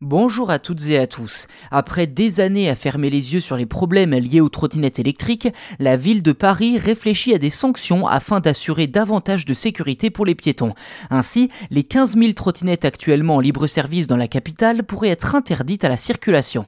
Bonjour à toutes et à tous. Après des années à fermer les yeux sur les problèmes liés aux trottinettes électriques, la ville de Paris réfléchit à des sanctions afin d'assurer davantage de sécurité pour les piétons. Ainsi, les 15 000 trottinettes actuellement en libre service dans la capitale pourraient être interdites à la circulation.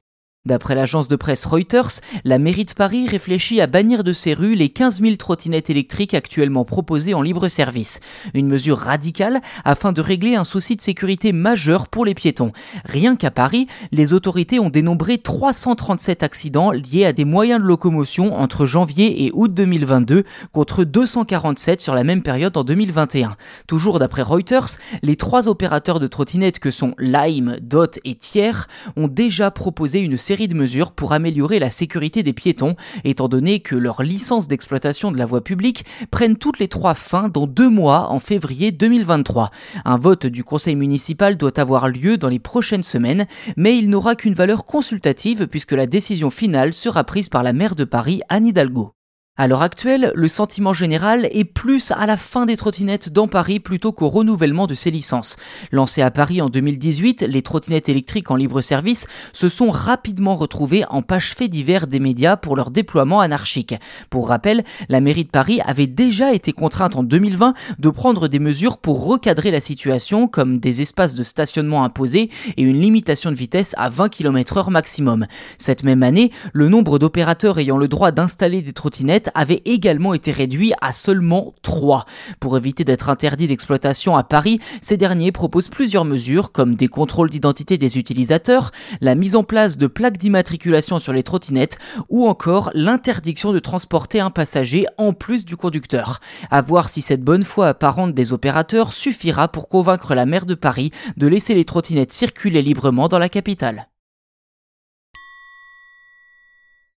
D'après l'agence de presse Reuters, la mairie de Paris réfléchit à bannir de ses rues les 15 000 trottinettes électriques actuellement proposées en libre service. Une mesure radicale afin de régler un souci de sécurité majeur pour les piétons. Rien qu'à Paris, les autorités ont dénombré 337 accidents liés à des moyens de locomotion entre janvier et août 2022 contre 247 sur la même période en 2021. Toujours d'après Reuters, les trois opérateurs de trottinettes que sont Lime, Dot et Thiers ont déjà proposé une de mesures pour améliorer la sécurité des piétons, étant donné que leurs licences d'exploitation de la voie publique prennent toutes les trois fins dans deux mois en février 2023. Un vote du conseil municipal doit avoir lieu dans les prochaines semaines, mais il n'aura qu'une valeur consultative puisque la décision finale sera prise par la maire de Paris, Anne Hidalgo. À l'heure actuelle, le sentiment général est plus à la fin des trottinettes dans Paris plutôt qu'au renouvellement de ces licences. Lancées à Paris en 2018, les trottinettes électriques en libre service se sont rapidement retrouvées en page fait divers des médias pour leur déploiement anarchique. Pour rappel, la mairie de Paris avait déjà été contrainte en 2020 de prendre des mesures pour recadrer la situation comme des espaces de stationnement imposés et une limitation de vitesse à 20 km/h maximum. Cette même année, le nombre d'opérateurs ayant le droit d'installer des trottinettes avait également été réduit à seulement 3. Pour éviter d'être interdit d'exploitation à Paris, ces derniers proposent plusieurs mesures comme des contrôles d'identité des utilisateurs, la mise en place de plaques d'immatriculation sur les trottinettes ou encore l'interdiction de transporter un passager en plus du conducteur. À voir si cette bonne foi apparente des opérateurs suffira pour convaincre la maire de Paris de laisser les trottinettes circuler librement dans la capitale.